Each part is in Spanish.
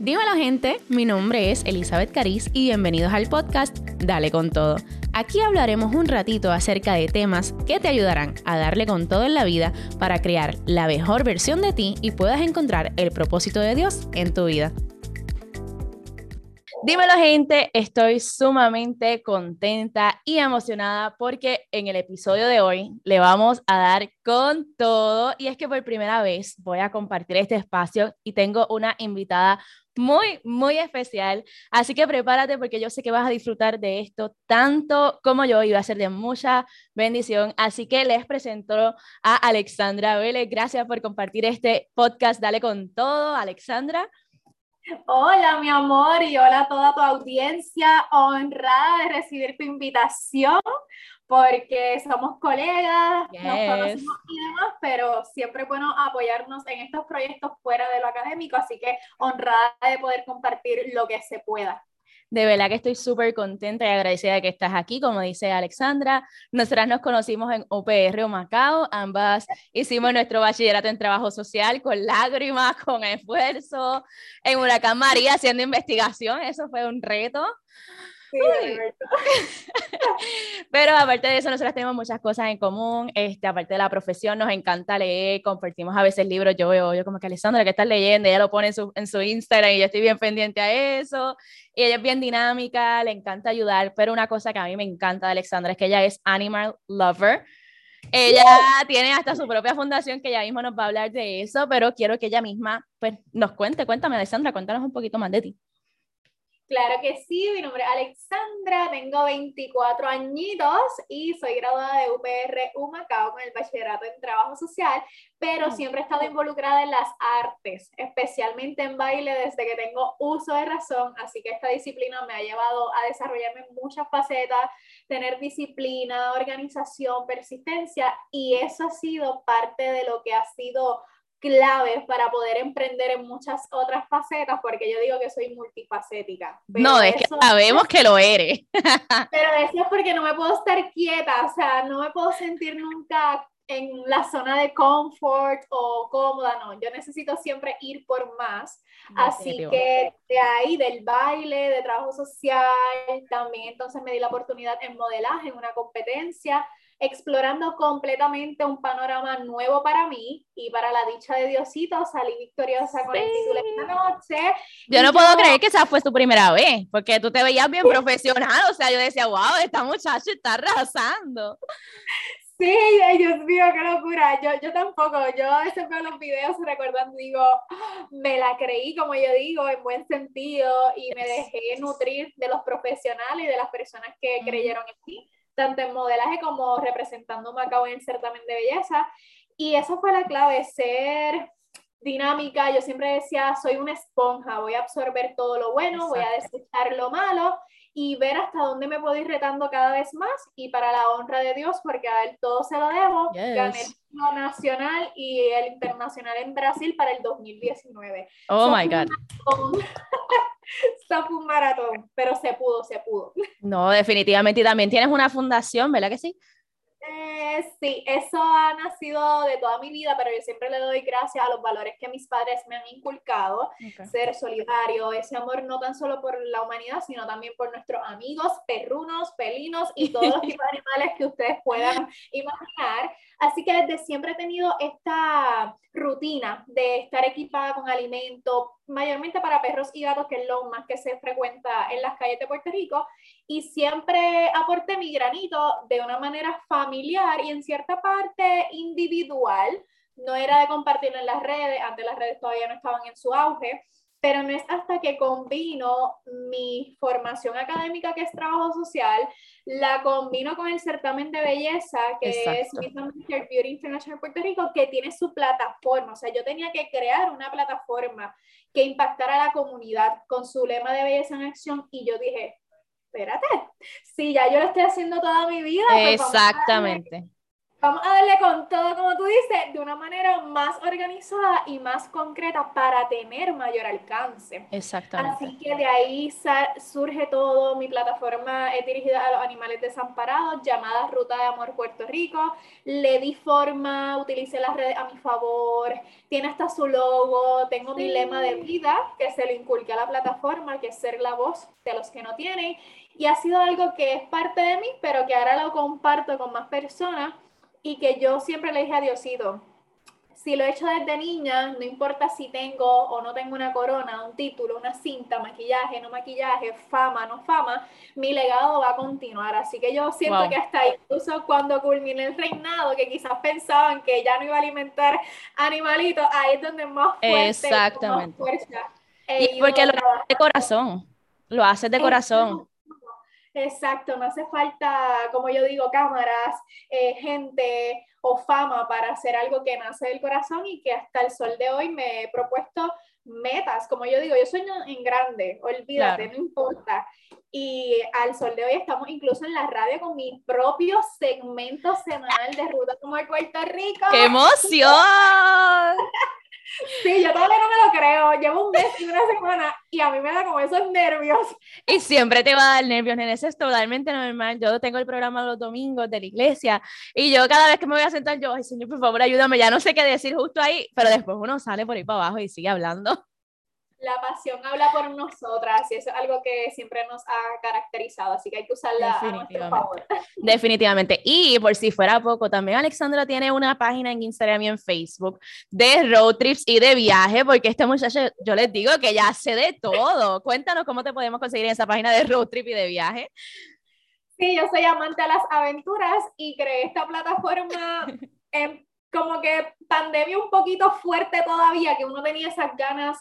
Dímelo gente, mi nombre es Elizabeth Cariz y bienvenidos al podcast Dale con todo. Aquí hablaremos un ratito acerca de temas que te ayudarán a darle con todo en la vida para crear la mejor versión de ti y puedas encontrar el propósito de Dios en tu vida. Dímelo gente, estoy sumamente contenta y emocionada porque en el episodio de hoy le vamos a dar con todo y es que por primera vez voy a compartir este espacio y tengo una invitada muy, muy especial. Así que prepárate porque yo sé que vas a disfrutar de esto tanto como yo y va a ser de mucha bendición. Así que les presento a Alexandra Vélez. Gracias por compartir este podcast. Dale con todo, Alexandra. Hola, mi amor, y hola a toda tu audiencia, honrada de recibir tu invitación, porque somos colegas, nos conocemos y demás, pero siempre es bueno apoyarnos en estos proyectos fuera de lo académico, así que honrada de poder compartir lo que se pueda. De verdad que estoy súper contenta y agradecida de que estás aquí, como dice Alexandra. Nosotras nos conocimos en UPR o Macao, ambas hicimos nuestro bachillerato en trabajo social con lágrimas, con esfuerzo, en Huracán María haciendo investigación, eso fue un reto. Pero aparte de eso, nosotros tenemos muchas cosas en común. Este, aparte de la profesión, nos encanta leer, compartimos a veces libros. Yo veo, yo como que Alessandra, que estás leyendo? Ella lo pone en su, en su Instagram y yo estoy bien pendiente a eso. Y ella es bien dinámica, le encanta ayudar. Pero una cosa que a mí me encanta de Alexandra es que ella es animal lover. Ella tiene hasta su propia fundación que ella misma nos va a hablar de eso, pero quiero que ella misma pues, nos cuente. Cuéntame, Alexandra, cuéntanos un poquito más de ti. Claro que sí, mi nombre es Alexandra, tengo 24 añitos y soy graduada de UPR Humacao con el bachillerato en trabajo social, pero siempre he estado involucrada en las artes, especialmente en baile desde que tengo uso de razón, así que esta disciplina me ha llevado a desarrollarme en muchas facetas, tener disciplina, organización, persistencia y eso ha sido parte de lo que ha sido claves para poder emprender en muchas otras facetas, porque yo digo que soy multifacética. No, es que sabemos que lo eres. pero eso es porque no me puedo estar quieta, o sea, no me puedo sentir nunca en la zona de confort o cómoda, no, yo necesito siempre ir por más. Así que de ahí, del baile, de trabajo social, también entonces me di la oportunidad en modelaje, en una competencia, explorando completamente un panorama nuevo para mí y para la dicha de Diosito salí victoriosa con el título esta noche. Yo no puedo creer que esa fue tu primera vez, porque tú te veías bien profesional, o sea, yo decía, wow, esta muchacha está arrasando. Sí, Dios mío, qué locura. Yo, yo tampoco, yo a veces veo los videos recordando, digo, me la creí, como yo digo, en buen sentido, y me dejé nutrir de los profesionales y de las personas que creyeron en mí tanto en modelaje como representando Macao en el certamen de belleza. Y eso fue la clave, ser dinámica. Yo siempre decía, soy una esponja, voy a absorber todo lo bueno, voy a desechar lo malo y ver hasta dónde me puedo ir retando cada vez más y para la honra de Dios, porque a él todo se lo debo, gané el nacional y el internacional en Brasil para el 2019. Oh my God. fue un maratón, pero se pudo, se pudo. No, definitivamente. Y también tienes una fundación, ¿verdad que sí? Eh, sí, eso ha nacido de toda mi vida, pero yo siempre le doy gracias a los valores que mis padres me han inculcado, ser solidario, ese amor no tan solo por la humanidad, sino también por nuestros amigos, perrunos, pelinos y todos los tipos de animales que ustedes puedan imaginar. Así que desde siempre he tenido esta rutina de estar equipada con alimento, mayormente para perros y gatos, que es lo más que se frecuenta en las calles de Puerto Rico, y siempre aporté mi granito de una manera familiar y en cierta parte individual. No era de compartirlo en las redes, antes las redes todavía no estaban en su auge, pero no es hasta que combino mi formación académica, que es trabajo social, la combino con el certamen de belleza, que es Miss Beauty International Puerto Rico, que tiene su plataforma. O sea, yo tenía que crear una plataforma que impactara a la comunidad con su lema de belleza en acción y yo dije, espérate, si ya yo lo estoy haciendo toda mi vida. Pues Exactamente Vamos a darle con todo, como tú dices, de una manera más organizada y más concreta para tener mayor alcance. Exactamente. Así que de ahí surge todo. Mi plataforma es dirigida a los animales desamparados, llamada Ruta de Amor Puerto Rico. Le di forma, utilicé las redes a mi favor. Tiene hasta su logo. Tengo mi lema de vida que se lo inculqué a la plataforma, que es ser la voz de los que no tienen. Y ha sido algo que es parte de mí, pero que ahora lo comparto con más personas y que yo siempre le dije a Diosito, si lo he hecho desde niña, no importa si tengo o no tengo una corona, un título, una cinta, maquillaje, no maquillaje, fama, no fama, mi legado va a continuar. Así que yo siento que hasta incluso cuando culmine el reinado, que quizás pensaban que ya no iba a alimentar animalitos, ahí es donde más fuerte, Exactamente. porque lo haces de corazón, lo haces de corazón. Exacto, no hace falta, como yo digo, cámaras, eh, gente o fama para hacer algo que nace del corazón y que hasta el sol de hoy me he propuesto metas. Como yo digo, yo sueño en grande, olvídate, no importa. Y al sol de hoy estamos incluso en la radio con mi propio segmento semanal de Ruta como de Puerto Rico. ¡Qué emoción! Sí, yo todavía no me lo creo. Llevo un mes y una semana y a mí me da como esos nervios. Y siempre te va a dar nervios, nene. Eso es totalmente normal. Yo tengo el programa los domingos de la iglesia y yo cada vez que me voy a sentar, yo, ay, Señor, por favor, ayúdame. Ya no sé qué decir justo ahí, pero después uno sale por ahí para abajo y sigue hablando la pasión habla por nosotras y eso es algo que siempre nos ha caracterizado, así que hay que usarla a nuestro favor. Definitivamente. Y por si fuera poco, también Alexandra tiene una página en Instagram y en Facebook de road trips y de viaje, porque este muchacho, yo les digo que ya sé de todo. Cuéntanos cómo te podemos conseguir en esa página de road trip y de viaje. Sí, yo soy amante a las aventuras y creé esta plataforma en como que pandemia un poquito fuerte todavía, que uno tenía esas ganas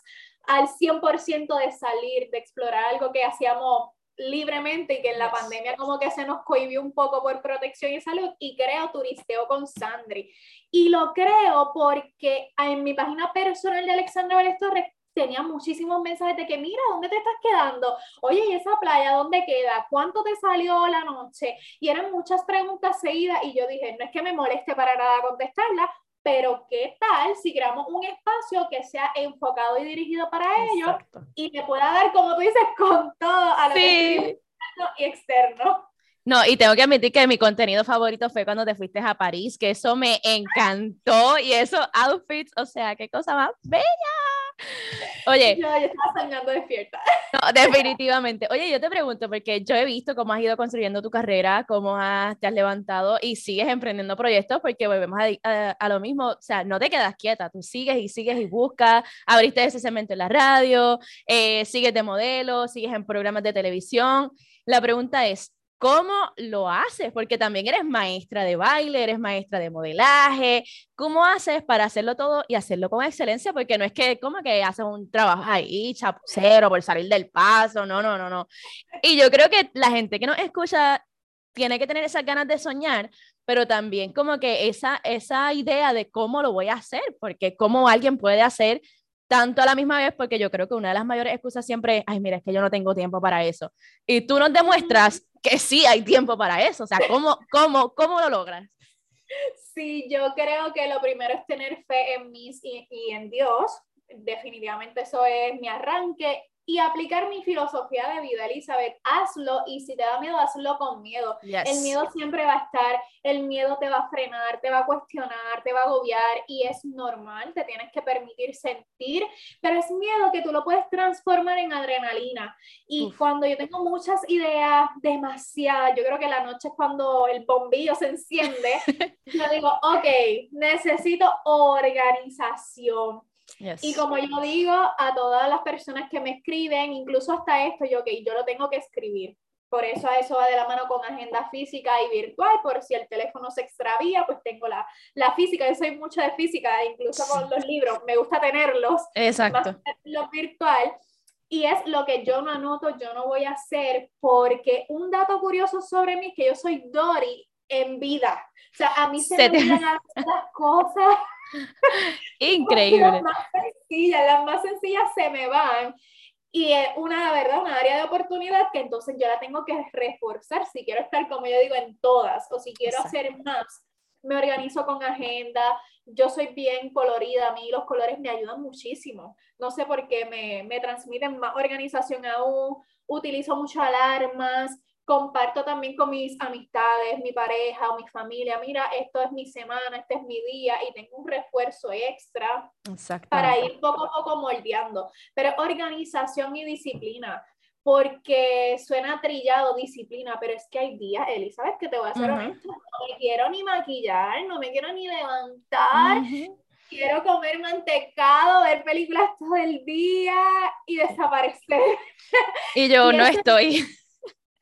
al 100% de salir, de explorar algo que hacíamos libremente y que en la pandemia como que se nos cohibió un poco por protección y salud y creo Turisteo con Sandri. Y lo creo porque en mi página personal de Alexandra Vélez Torres tenía muchísimos mensajes de que mira, ¿dónde te estás quedando? Oye, ¿y esa playa dónde queda? ¿Cuánto te salió la noche? Y eran muchas preguntas seguidas y yo dije, no es que me moleste para nada contestarla, pero ¿qué tal si creamos un espacio que sea enfocado y dirigido para ellos y que pueda dar, como tú dices, con todo a lo que y externo? No, y tengo que admitir que mi contenido favorito fue cuando te fuiste a París, que eso me encantó y esos outfits, o sea, qué cosa más bella. Oye. Yo, estaba soñando despierta. No, definitivamente. Oye, yo te pregunto, porque yo he visto cómo has ido construyendo tu carrera, cómo has, te has levantado y sigues emprendiendo proyectos, porque volvemos a, a, lo mismo, o sea, no te quedas quieta, tú sigues y sigues y buscas, abriste ese segmento en la radio, eh, sigues de modelo, sigues en programas de televisión. La pregunta es, ¿Cómo lo haces? Porque también eres maestra de baile, eres maestra de modelaje. ¿Cómo haces para hacerlo todo y hacerlo con excelencia? Porque no es que como que haces un trabajo ahí, chapucero, por salir del paso. No, no, no, no. Y yo creo que la gente que nos escucha tiene que tener esas ganas de soñar, pero también como que esa, esa idea de cómo lo voy a hacer, porque cómo alguien puede hacer tanto a la misma vez, porque yo creo que una de las mayores excusas siempre es, ay, mira, es que yo no tengo tiempo para eso. Y tú nos demuestras que sí hay tiempo para eso. O sea, ¿cómo, cómo, cómo lo logras? Sí, yo creo que lo primero es tener fe en mí y, y en Dios. Definitivamente eso es mi arranque y aplicar mi filosofía de vida, Elizabeth. Hazlo y si te da miedo, hazlo con miedo. El miedo siempre va a estar, el miedo te va a frenar, te va a cuestionar, te va a agobiar y es normal, te tienes que permitir sentir, pero es miedo que tú lo puedes transformar en adrenalina. Y cuando yo tengo muchas ideas, demasiadas, yo creo que la noche es cuando el bombillo se enciende, yo digo, ok, necesito organización y como yo digo a todas las personas que me escriben, incluso hasta esto, yo, ok, yo lo tengo que escribir. Por eso a eso va de la mano con agenda física y virtual, por si el teléfono se extravía, pues tengo la, la física, yo soy mucho de física, incluso con los libros, me gusta tenerlos. Exacto. Lo virtual. Y es lo que yo no anoto, yo no voy a hacer, porque un dato curioso sobre mí es que yo soy Dory en vida. O sea, a mí se, me olvidan las cosas. Increíble. Las más sencillas, las más sencillas se me van. Y es una, verdad, una área de oportunidad que entonces yo la tengo que reforzar si quiero estar, como yo digo, en todas, o si quiero hacer más. me organizo con agenda, yo soy bien colorida, a mí los colores me ayudan muchísimo. No sé por qué me, me transmiten más organización aún, utilizo mucho alarmas, comparto también con mis amistades, mi pareja o mi familia, mira, esto es mi semana, este es mi día y tengo un refuerzo extra para ir poco a poco moldeando. Pero organización y disciplina, porque suena trillado disciplina, pero es que hay días, Elizabeth, que te voy a hacer honesta, no me quiero ni maquillar, no me quiero ni levantar, quiero comer mantecado, ver películas todo el día y desaparecer. Y yo no estoy.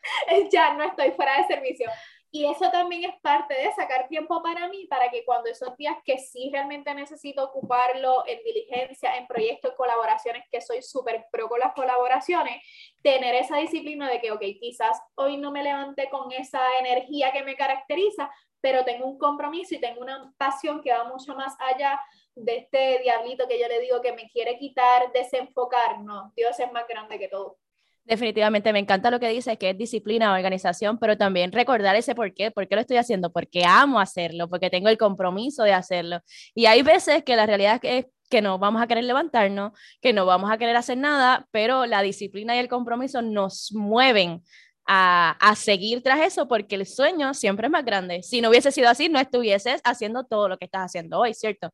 ya no estoy fuera de servicio. Y eso también es parte de sacar tiempo para mí, para que cuando esos días que sí realmente necesito ocuparlo en diligencia, en proyectos, colaboraciones, que soy súper pro con las colaboraciones, tener esa disciplina de que, ok, quizás hoy no me levanté con esa energía que me caracteriza, pero tengo un compromiso y tengo una pasión que va mucho más allá de este diablito que yo le digo que me quiere quitar, desenfocar. No, Dios es más grande que todo. Definitivamente, me encanta lo que dice, que es disciplina, organización, pero también recordar ese por qué, por qué lo estoy haciendo, porque amo hacerlo, porque tengo el compromiso de hacerlo. Y hay veces que la realidad es que no vamos a querer levantarnos, que no vamos a querer hacer nada, pero la disciplina y el compromiso nos mueven a, a, seguir tras eso porque el sueño siempre es más grande. Si no hubiese sido así, no estuvieses haciendo todo lo que estás haciendo hoy, ¿cierto?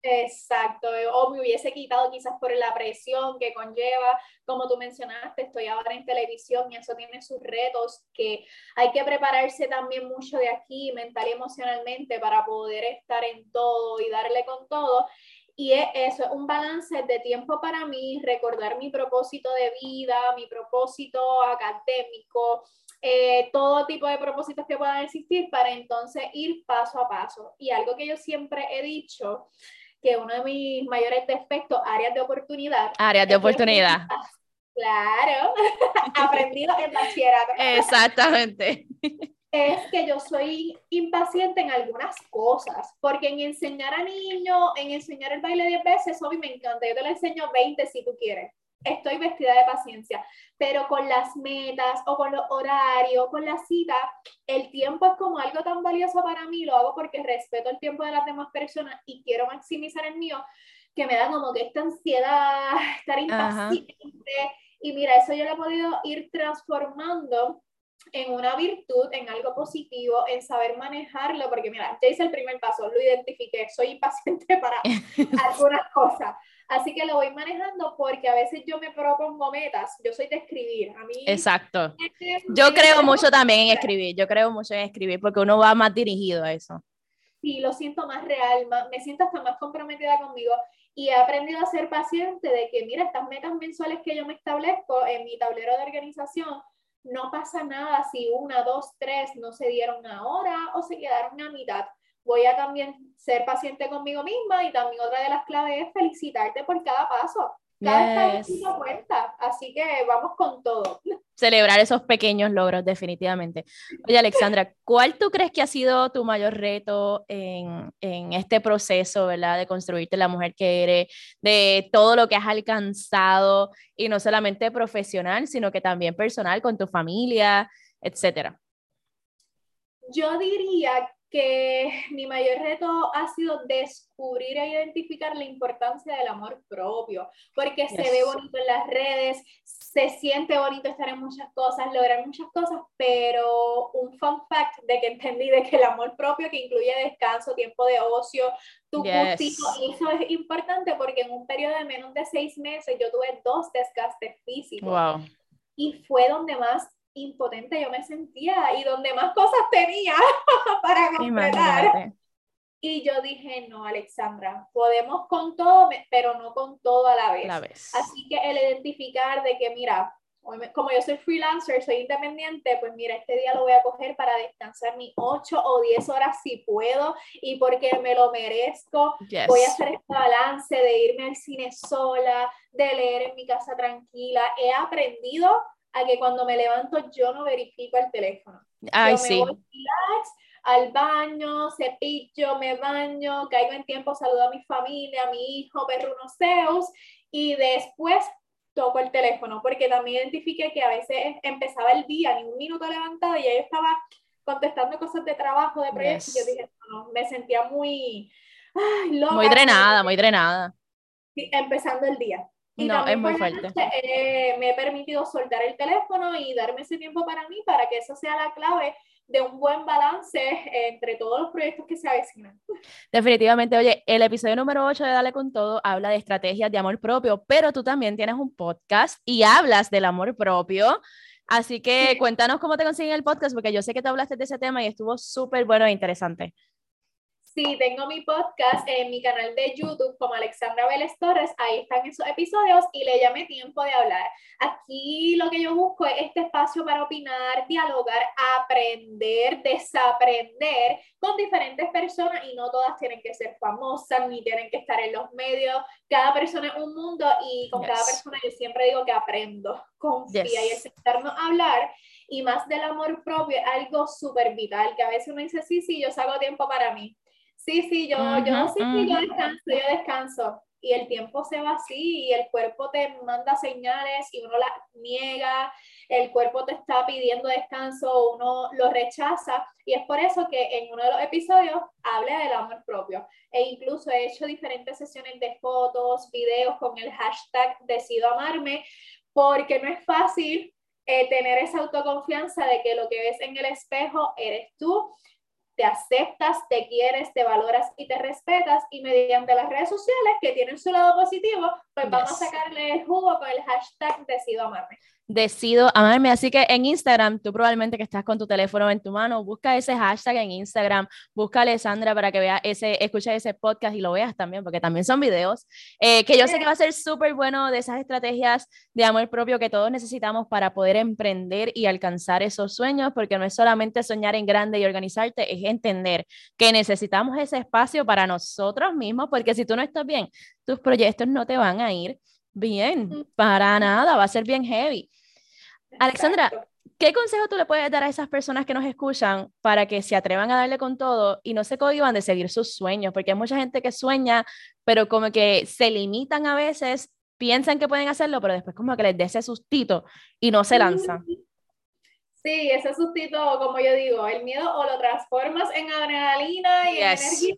Exacto, o me hubiese quitado quizás por la presión que conlleva, como tú mencionaste, estoy ahora en televisión y eso tiene sus retos que hay que prepararse también mucho de aquí, mental y emocionalmente, para poder estar en todo y darle con todo. Y eso es un balance de tiempo para mí, recordar mi propósito de vida, mi propósito académico, eh, todo tipo de propósitos que puedan existir para entonces ir paso a paso. Y algo que yo siempre he dicho que uno de mis mayores defectos, áreas de oportunidad. Áreas de oportunidad. Claro, aprendido en bachillerato. Exactamente. Es que yo soy impaciente en algunas cosas, porque en enseñar a niños, en enseñar el baile 10 veces, mí me encanta, yo te lo enseño 20 si tú quieres, estoy vestida de paciencia, pero con las metas o con los horarios, con la cita, el tiempo es como algo tan valioso para mí, lo hago porque respeto el tiempo de las demás personas y quiero maximizar el mío, que me da como que esta ansiedad, estar impaciente. Y mira, eso yo lo he podido ir transformando en una virtud, en algo positivo, en saber manejarlo, porque mira, ya hice el primer paso, lo identifiqué, soy impaciente para algunas cosas. Así que lo voy manejando porque a veces yo me propongo metas, yo soy de escribir, a mí... Exacto. Yo creo mucho también en escribir, yo creo mucho en escribir porque uno va más dirigido a eso. Sí, lo siento más real, me siento hasta más comprometida conmigo y he aprendido a ser paciente de que, mira, estas metas mensuales que yo me establezco en mi tablero de organización, no pasa nada si una, dos, tres no se dieron ahora o se quedaron a mitad voy a también ser paciente conmigo misma y también otra de las claves es felicitarte por cada paso. Cada yes. cuenta, así que vamos con todo. Celebrar esos pequeños logros, definitivamente. Oye, Alexandra, ¿cuál tú crees que ha sido tu mayor reto en, en este proceso, ¿verdad? De construirte la mujer que eres, de todo lo que has alcanzado, y no solamente profesional, sino que también personal, con tu familia, etcétera? Yo diría que mi mayor reto ha sido descubrir e identificar la importancia del amor propio, porque se ve bonito en las redes, se siente bonito estar en muchas cosas, lograr muchas cosas, pero un fun fact de que entendí de que el amor propio que incluye descanso, tiempo de ocio, tu yes. y eso es importante porque en un periodo de menos de seis meses yo tuve dos desgastes físicos. Wow. Y fue donde más impotente yo me sentía y donde más cosas tenía para completar. Y yo dije, no, Alexandra, podemos con todo, pero no con todo a la vez. la vez. Así que el identificar de que, mira, como yo soy freelancer, soy independiente, pues mira, este día lo voy a coger para descansar mis 8 o 10 horas si puedo y porque me lo merezco. Voy a hacer este balance de irme al cine sola, de leer en mi casa tranquila. He aprendido a que cuando me levanto yo no verifico el teléfono. Ay, yo sí. me voy relax, al baño, cepillo, me baño, caigo en tiempo, saludo a mi familia, a mi hijo, perruno Zeus, y después toco el teléfono, porque también identifiqué que a veces empezaba el día, ni un minuto levantado, y yo estaba contestando cosas de trabajo, de proyectos, y yo dije, no, me sentía muy, muy drenada, muy drenada. empezando el día. Y no, es muy fuerte. Eh, me he permitido soltar el teléfono y darme ese tiempo para mí, para que eso sea la clave de un buen balance entre todos los proyectos que se avecinan. Definitivamente, oye, el episodio número 8 de Dale con Todo habla de estrategias de amor propio, pero tú también tienes un podcast y hablas del amor propio. Así que cuéntanos cómo te consiguen el podcast, porque yo sé que te hablaste de ese tema y estuvo súper bueno e interesante. Sí, tengo mi podcast en mi canal de YouTube como Alexandra Vélez Torres, ahí están esos episodios y le llamé tiempo de hablar. Aquí lo que yo busco es este espacio para opinar, dialogar, aprender, desaprender con diferentes personas y no todas tienen que ser famosas ni tienen que estar en los medios. Cada persona es un mundo y con cada persona yo siempre digo que aprendo, confía y el sentarnos a hablar y más del amor propio es algo súper vital, que a veces uno dice, sí, sí, yo saco tiempo para mí Sí, sí, yo, yo, sí, sí, yo descanso, yo descanso. Y el tiempo se va así y el cuerpo te manda señales y uno las niega, el cuerpo te está pidiendo descanso, uno lo rechaza. Y es por eso que en uno de los episodios hablé del amor propio. E incluso he hecho diferentes sesiones de fotos, videos con el hashtag Decido Amarme, porque no es fácil eh, tener esa autoconfianza de que lo que ves en el espejo eres tú te aceptas, te quieres, te valoras y te respetas y mediante las redes sociales que tienen su lado positivo, pues vamos a sacarle el jugo con el hashtag decido amarme decido amarme. Así que en Instagram, tú probablemente que estás con tu teléfono en tu mano, busca ese hashtag en Instagram, busca a Alessandra para que vea ese, escucha ese podcast y lo veas también, porque también son videos, eh, que yo sé que va a ser súper bueno de esas estrategias de amor propio que todos necesitamos para poder emprender y alcanzar esos sueños, porque no es solamente soñar en grande y organizarte, es entender que necesitamos ese espacio para nosotros mismos, porque si tú no estás bien, tus proyectos no te van a ir bien, para nada, va a ser bien heavy. Alexandra, ¿qué consejo tú le puedes dar a esas personas que nos escuchan para que se atrevan a darle con todo y no se cohiban de seguir sus sueños? Porque hay mucha gente que sueña, pero como que se limitan a veces, piensan que pueden hacerlo, pero después como que les dé ese sustito y no se lanzan. Sí, ese sustito, como yo digo, el miedo o lo transformas en adrenalina y en energía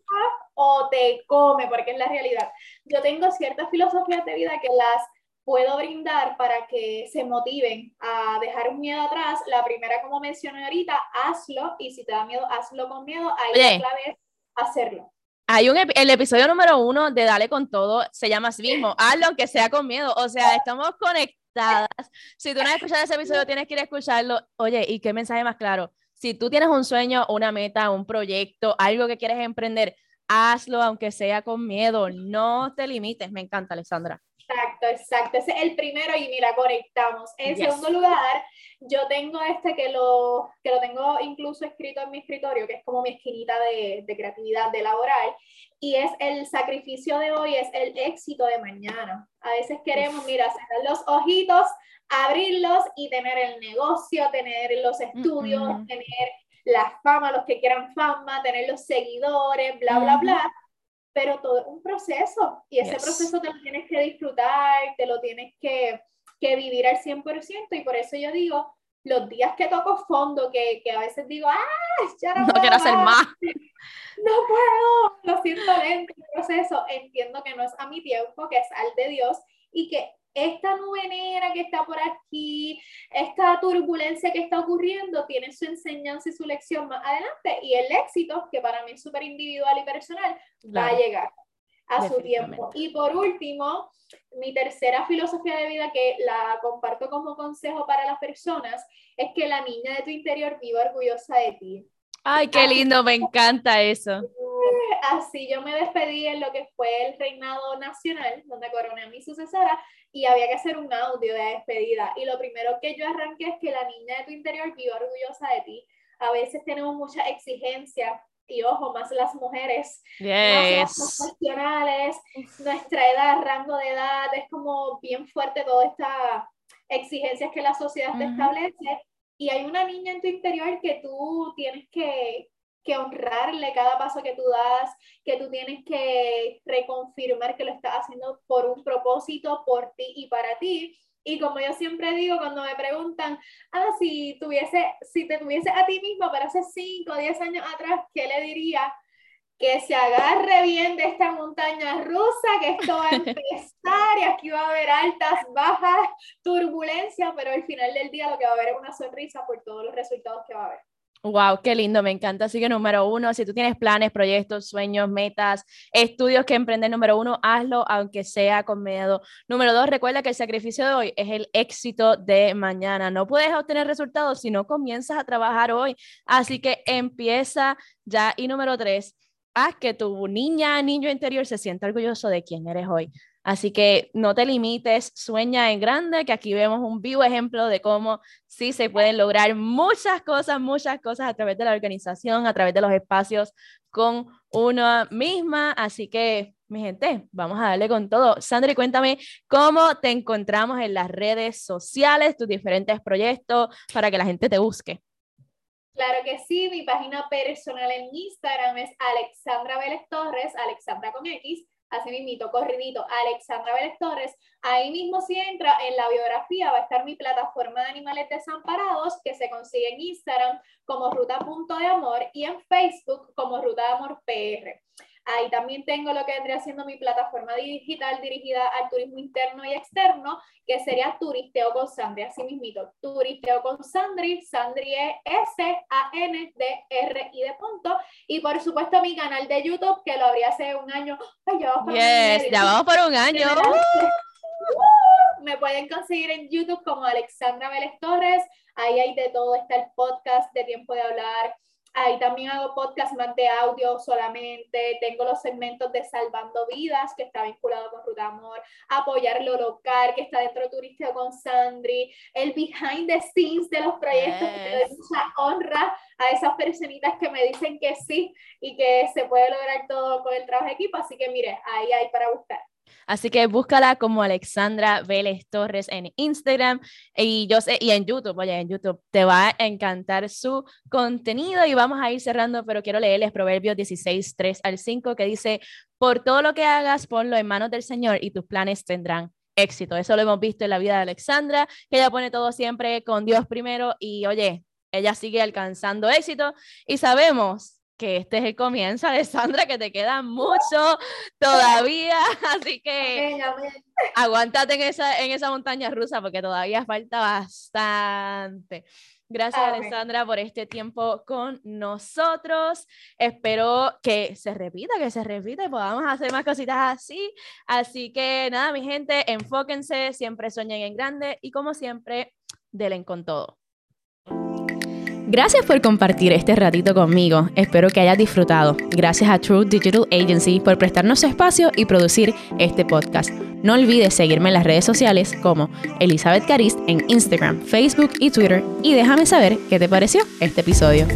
o te come, porque es la realidad. Yo tengo ciertas filosofías de vida que las puedo brindar para que se motiven a dejar un miedo atrás. La primera, como mencioné ahorita, hazlo y si te da miedo, hazlo con miedo. Ahí la clave es hacerlo. Hay un el episodio número uno de Dale con todo se llama así mismo, hazlo aunque sea con miedo. O sea, estamos conectadas. Si tú no has escuchado ese episodio, tienes que ir a escucharlo. Oye, ¿y qué mensaje más claro? Si tú tienes un sueño, una meta, un proyecto, algo que quieres emprender, hazlo aunque sea con miedo. No te limites. Me encanta, Alexandra. Exacto, exacto. Ese es el primero y mira, conectamos. En segundo lugar, yo tengo este que lo, que lo tengo incluso escrito en mi escritorio, que es como mi esquinita de, de creatividad, de laboral, y es el sacrificio de hoy, es el éxito de mañana. A veces queremos, mira, cerrar los ojitos, abrirlos y tener el negocio, tener los estudios, tener la fama, los que quieran fama, tener los seguidores, bla, bla, bla pero todo es un proceso y ese proceso te lo tienes que disfrutar, te lo tienes que, que, vivir al 100% y por eso yo digo, los días que toco fondo, que, que a veces digo, ¡ah! Ya no, no quiero hacer más. No puedo, lo siento lento el proceso, entiendo que no es a mi tiempo, que es al de Dios y que esta nube negra que está por aquí, esta turbulencia que está ocurriendo, tiene su enseñanza y su lección más adelante. Y el éxito, que para mí es súper individual y personal, va a llegar a su tiempo. Y por último, mi tercera filosofía de vida que la comparto como consejo para las personas es que la niña de tu interior viva orgullosa de ti. Ay, qué lindo, me encanta eso. Así yo me despedí en lo que fue el reinado nacional, donde coroné a mi sucesora, y había que hacer un audio de despedida. Y lo primero que yo arranqué es que la niña de tu interior viva orgullosa de ti. A veces tenemos mucha exigencia y ojo, más las mujeres, más las profesionales, nuestra edad, rango de edad, es como bien fuerte toda esta exigencias que la sociedad te establece y hay una niña en tu interior que tú tienes que, que honrarle cada paso que tú das, que tú tienes que reconfirmar que lo estás haciendo por un propósito, por ti y para ti. Y como yo siempre digo cuando me preguntan, ah, si, tuviese, si te tuviese a ti mismo, pero hace 5 o 10 años atrás, ¿qué le diría? Que se agarre bien de esta montaña rusa, que esto va a empezar y aquí va a haber altas, bajas, turbulencias, pero al final del día lo que va a haber es una sonrisa por todos los resultados que va a haber. Wow, qué lindo, me encanta. Así que número uno, si tú tienes planes, proyectos, sueños, metas, estudios que emprender, número uno, hazlo aunque sea con miedo. Número dos, recuerda que el sacrificio de hoy es el éxito de mañana. No puedes obtener resultados si no comienzas a trabajar hoy. Así que empieza ya. Y número tres, haz que tu niña, niño interior se sienta orgulloso de quién eres hoy. Así que no te limites, sueña en grande, que aquí vemos un vivo ejemplo de cómo sí se pueden lograr muchas cosas, muchas cosas a través de la organización, a través de los espacios con una misma. Así que, mi gente, vamos a darle con todo. Sandri, cuéntame cómo te encontramos en las redes sociales, tus diferentes proyectos, para que la gente te busque. Claro que sí, mi página personal en Instagram es Alexandra Vélez Torres, Alexandra con X así mismito, corridito, Alexandra Vélez Torres. Ahí mismo si entra en la biografía va a estar mi plataforma de animales desamparados que se consigue en Instagram como Ruta Punto de Amor y en Facebook como Ruta de Amor PR. Ahí también tengo lo que vendría siendo mi plataforma digital dirigida al turismo interno y externo, que sería Turisteo con Sandri, así mismito. Turisteo con Sandri, Sandri es S-A-N-D-R-I de punto. Y por supuesto mi canal de YouTube, que lo abrí hace un año. Ay, ya vamos por un año. ya vamos por un año. Me pueden conseguir en YouTube como Alexandra Vélez Torres. Ahí hay de todo. Está el podcast de Tiempo de Hablar Ahí también hago podcast más de audio solamente. Tengo los segmentos de Salvando Vidas, que está vinculado con Ruta Amor. Apoyar lo local, que está dentro de Turista con Sandri. El behind the scenes de los proyectos, que doy mucha honra a esas personitas que me dicen que sí y que se puede lograr todo con el trabajo de equipo. Así que mire, ahí hay para buscar. Así que búscala como Alexandra Vélez Torres en Instagram y yo sé, y en YouTube, oye, en YouTube te va a encantar su contenido y vamos a ir cerrando, pero quiero leerles Proverbios 16, 3 al 5 que dice, por todo lo que hagas, ponlo en manos del Señor y tus planes tendrán éxito. Eso lo hemos visto en la vida de Alexandra, que ella pone todo siempre con Dios primero y oye, ella sigue alcanzando éxito y sabemos que este es el comienzo, Alessandra, que te queda mucho todavía, así que aguántate en esa, en esa montaña rusa porque todavía falta bastante. Gracias, Alessandra, por este tiempo con nosotros. Espero que se repita, que se repita y podamos hacer más cositas así. Así que nada, mi gente, enfóquense, siempre sueñen en grande y como siempre, delen con todo. Gracias por compartir este ratito conmigo. Espero que hayas disfrutado. Gracias a True Digital Agency por prestarnos espacio y producir este podcast. No olvides seguirme en las redes sociales como Elizabeth Carist en Instagram, Facebook y Twitter y déjame saber qué te pareció este episodio.